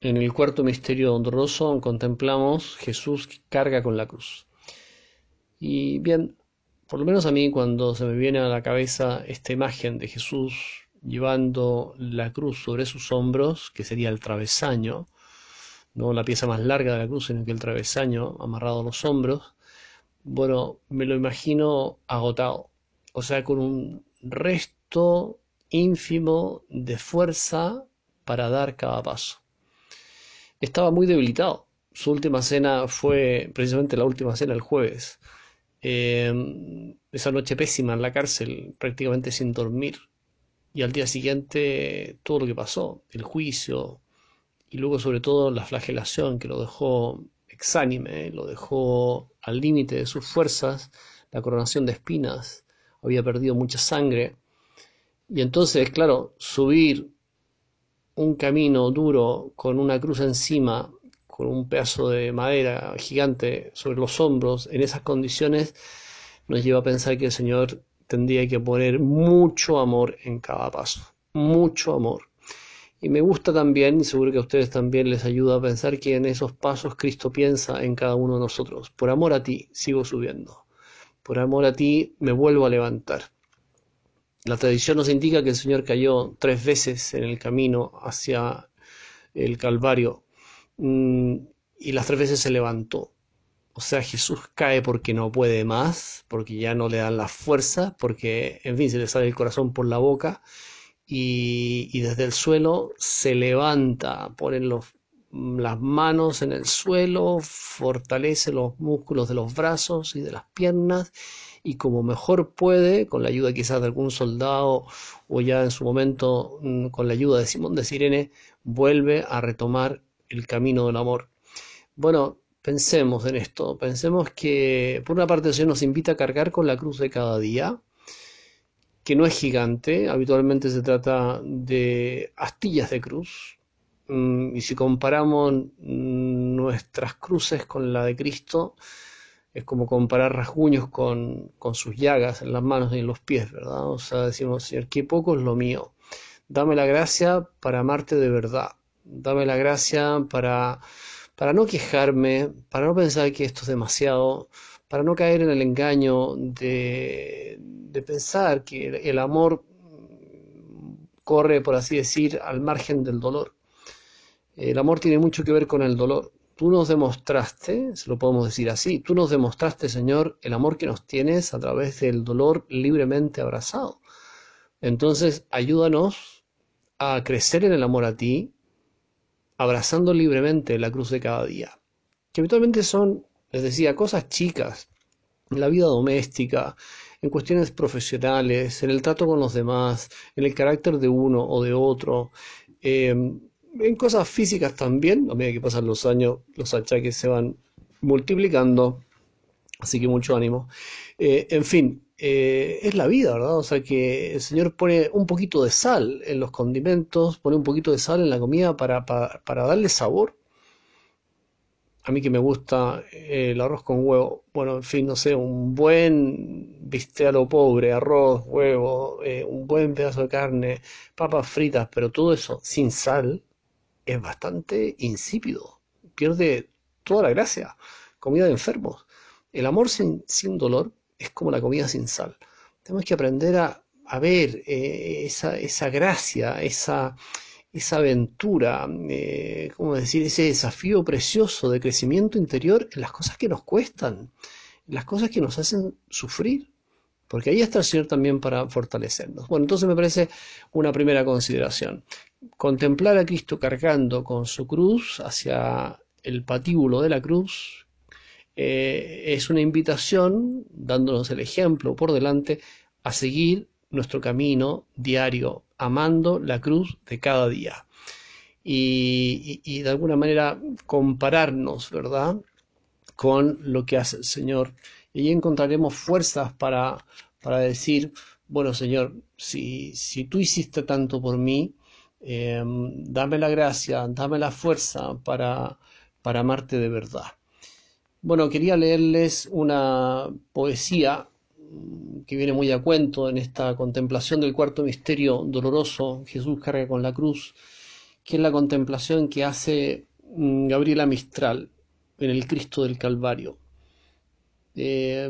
En el cuarto misterio doloroso contemplamos Jesús carga con la cruz. Y bien, por lo menos a mí cuando se me viene a la cabeza esta imagen de Jesús llevando la cruz sobre sus hombros, que sería el travesaño, no la pieza más larga de la cruz, sino que el travesaño amarrado a los hombros, bueno, me lo imagino agotado, o sea, con un resto ínfimo de fuerza para dar cada paso. Estaba muy debilitado. Su última cena fue precisamente la última cena el jueves. Eh, esa noche pésima en la cárcel, prácticamente sin dormir. Y al día siguiente todo lo que pasó, el juicio, y luego sobre todo la flagelación que lo dejó exánime, lo dejó al límite de sus fuerzas, la coronación de espinas, había perdido mucha sangre. Y entonces, claro, subir un camino duro con una cruz encima, con un pedazo de madera gigante sobre los hombros, en esas condiciones, nos lleva a pensar que el Señor tendría que poner mucho amor en cada paso, mucho amor. Y me gusta también, y seguro que a ustedes también les ayuda a pensar que en esos pasos Cristo piensa en cada uno de nosotros. Por amor a ti sigo subiendo. Por amor a ti me vuelvo a levantar. La tradición nos indica que el Señor cayó tres veces en el camino hacia el Calvario mm, y las tres veces se levantó. O sea, Jesús cae porque no puede más, porque ya no le dan la fuerza, porque, en fin, se le sale el corazón por la boca y, desde el suelo se levanta, pone las manos en el suelo, fortalece los músculos de los brazos y de las piernas y como mejor puede, con la ayuda quizás de algún soldado o ya en su momento mm, con la ayuda de Simón de Sirene, vuelve a retomar el camino del amor. Bueno, pensemos en esto, pensemos que por una parte el Señor nos invita a cargar con la cruz de cada día, que no es gigante, habitualmente se trata de astillas de cruz, mm, y si comparamos mm, nuestras cruces con la de Cristo, es como comparar rasguños con, con, sus llagas en las manos y en los pies, ¿verdad? O sea, decimos, Señor, qué poco es lo mío. Dame la gracia para amarte de verdad. Dame la gracia para para no quejarme, para no pensar que esto es demasiado, para no caer en el engaño de, pensar que el, amor corre, por así decir, al margen del dolor. El amor tiene mucho que ver con el dolor. Tú nos demostraste, se lo podemos decir así, tú nos demostraste, Señor, el amor que nos tienes a través del dolor libremente abrazado. Entonces, ayúdanos a crecer en el amor a ti, abrazando libremente la cruz de cada día, que habitualmente son, les decía, cosas chicas, en la vida doméstica, en cuestiones profesionales, en el trato con los demás, en el carácter de uno o de otro, em, en cosas físicas también, a medida que pasan los años, los achaques se van multiplicando, así que mucho ánimo. Eh, en fin, eh, es la vida, ¿verdad? O sea que el Señor pone un poquito de sal en los condimentos, pone un poquito de sal en la comida para, para, darle sabor. A mí que me gusta eh, el arroz con huevo, bueno, en fin, no sé, un buen bistec a lo pobre, arroz, huevo, un buen pedazo de carne, papas fritas, pero todo eso sin sal es bastante insípido, pierde toda la gracia, comida de enfermos. El amor sin, sin dolor es como la comida sin sal. Tenemos que aprender a, ver eh, esa, esa, gracia, esa, esa aventura, eh, ¿cómo decir? Ese desafío precioso de crecimiento interior en las cosas que nos cuestan, en las cosas que nos hacen sufrir. Porque ahí está el Señor también para fortalecernos. Bueno, entonces me parece una primera consideración. Contemplar a Cristo cargando con su cruz hacia el patíbulo de la cruz, eh, es una invitación, dándonos el ejemplo por delante, a seguir nuestro camino diario, amando la cruz de cada día. Y, de alguna manera compararnos, ¿verdad?, con lo que hace el Señor. Y encontraremos fuerzas para, para decir, bueno, Señor, si, si tú hiciste tanto por mí, em, dame la gracia, dame la fuerza para, para amarte de verdad. Bueno, quería leerles una poesía mm, que viene muy a cuento en esta contemplación del cuarto misterio doloroso, Jesús carga con la cruz, que es la contemplación que hace mm, Gabriela Mistral en el Cristo del Calvario. Eh,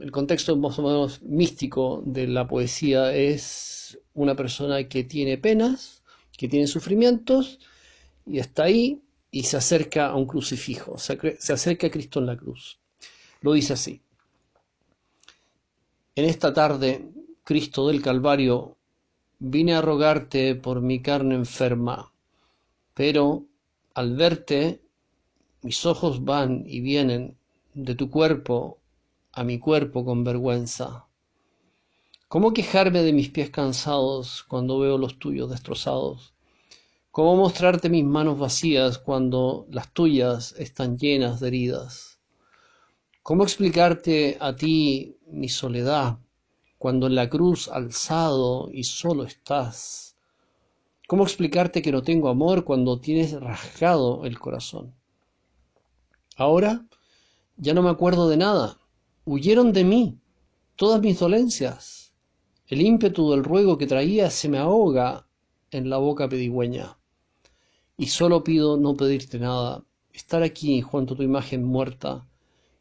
el contexto más o menos místico de la poesía es una persona que tiene penas, que tiene sufrimientos, y está ahí y se acerca a un crucifijo, se acerca a Cristo en la cruz. Lo dice así. En esta tarde, Cristo del Calvario, vine a rogarte por mi carne enferma, pero al verte, mis ojos van y vienen de tu cuerpo a mi cuerpo con vergüenza. ¿Cómo quejarme de mis pies cansados cuando veo los tuyos destrozados? ¿Cómo mostrarte mis manos vacías cuando las tuyas están llenas de heridas? ¿Cómo explicarte a ti mi soledad cuando en la cruz alzado y solo estás? ¿Cómo explicarte que no tengo amor cuando tienes rasgado el corazón? Ahora ya no me acuerdo de nada. Huyeron de mí todas mis dolencias. El ímpetu del ruego que traía se me ahoga en la boca pedigüeña y solo pido no pedirte nada, estar aquí junto a tu imagen muerta,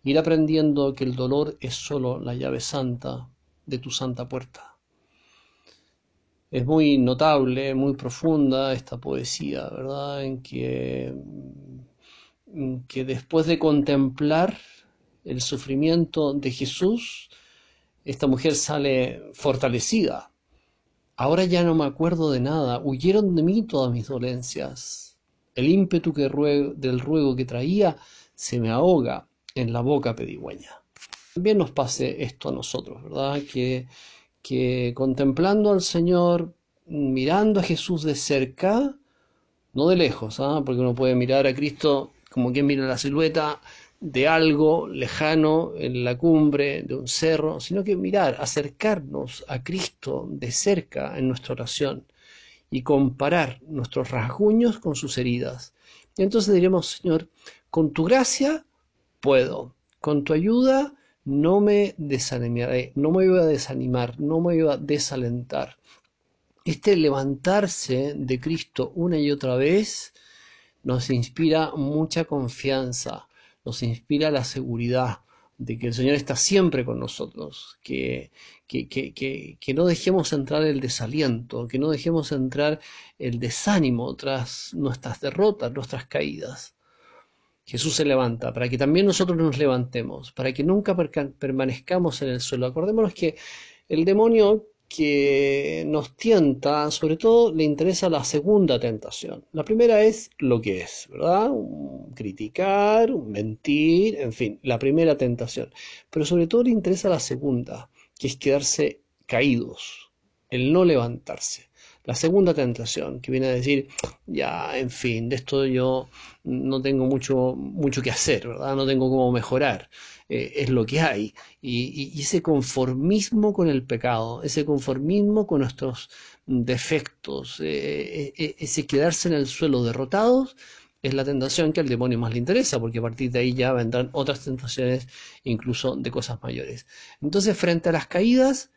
ir aprendiendo que el dolor es solo la llave santa de tu santa puerta. Es muy notable, muy profunda esta poesía, ¿verdad? En que, que después de contemplar el sufrimiento de Jesús, esta mujer sale fortalecida. Ahora ya no me acuerdo de nada, huyeron de mí todas mis dolencias el ímpetu del ruego que traía se me ahoga en la boca pedigüeña. También nos pase esto a nosotros, ¿verdad? Que, que contemplando al Señor, mirando a Jesús de cerca, no de lejos, ¿ah? porque uno puede mirar a Cristo como quien mira la silueta de algo lejano en la cumbre de un cerro, sino que mirar, acercarnos a Cristo de cerca en nuestra oración y comparar nuestros rasguños con sus heridas. Y entonces diremos, Señor, con tu gracia puedo, con tu ayuda no me desanimaré, no me voy a desanimar, no me voy a desalentar. Este levantarse de Cristo una y otra vez nos inspira mucha confianza, nos inspira la seguridad, de que el Señor está siempre con nosotros, que, que, que, que, no dejemos entrar el desaliento, que no dejemos entrar el desánimo tras nuestras derrotas, nuestras caídas. Jesús se levanta para que también nosotros nos levantemos, para que nunca permanezcamos en el suelo. Acordémonos que el demonio que nos tienta, sobre todo le interesa la segunda tentación. La primera es lo que es, ¿verdad? criticar, mentir, en fin, la primera tentación. Pero sobre todo le interesa la segunda, que es quedarse caídos, el no levantarse. La segunda tentación, que viene a decir, ya, en fin, de esto yo no tengo mucho, mucho que hacer, ¿verdad? No tengo cómo mejorar. Eh, es lo que hay. Y, ese conformismo con el pecado, ese conformismo con nuestros defectos, eh, eh, ese quedarse en el suelo derrotados, es la tentación que al demonio más le interesa, porque a partir de ahí ya vendrán otras tentaciones, incluso de cosas mayores. Entonces, frente a las caídas,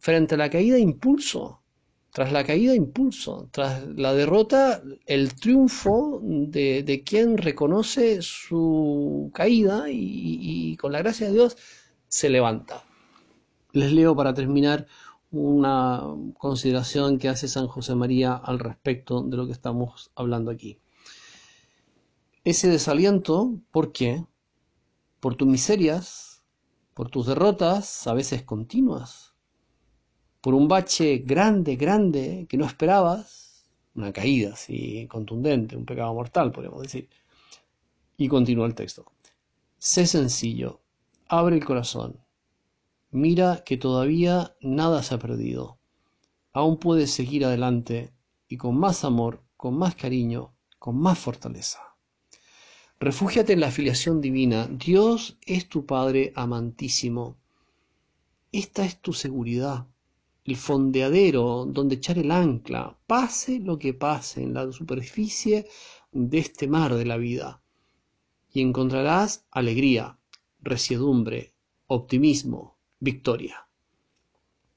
frente a la caída, impulso, tras la caída, impulso. Tras la derrota, el triunfo de, quien reconoce su caída y, con la gracia de Dios se levanta. Les leo para terminar una consideración que hace San José María al respecto de lo que estamos hablando aquí. Ese desaliento, ¿por qué? Por tus miserias, por tus derrotas, a veces continuas, por un bache grande, grande, que no esperabas, una caída así contundente, un pecado mortal, podríamos decir. Y continúa el texto. Sé sencillo, abre el corazón, mira que todavía nada se ha perdido. Aún puedes seguir adelante y con más amor, con más cariño, con más fortaleza. Refúgiate en la afiliación divina. Dios es tu Padre amantísimo. Esta es tu seguridad el fondeadero donde echar el ancla, pase lo que pase en la superficie de este mar de la vida. Y encontrarás alegría, resiedumbre, optimismo, victoria.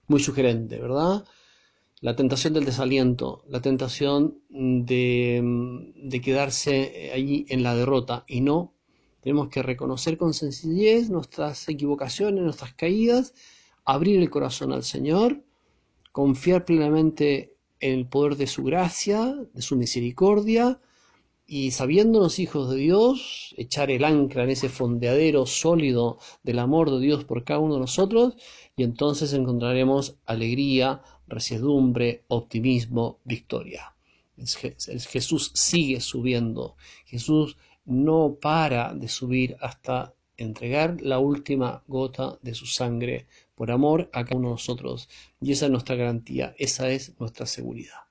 Muy sugerente, ¿verdad? la tentación del desaliento, la tentación de, de quedarse allí en la derrota y no tenemos que reconocer con sencillez nuestras equivocaciones, nuestras caídas, abrir el corazón al Señor, confiar plenamente en el poder de su gracia, de su misericordia, y sabiéndonos hijos de Dios, echar el ancla en ese fondeadero sólido del amor de Dios por cada uno de nosotros, y entonces encontraremos alegría, resiedumbre, optimismo, victoria. Jesús sigue subiendo, Jesús no para de subir hasta entregar la última gota de su sangre por amor a cada uno de nosotros. Y esa es nuestra garantía, esa es nuestra seguridad.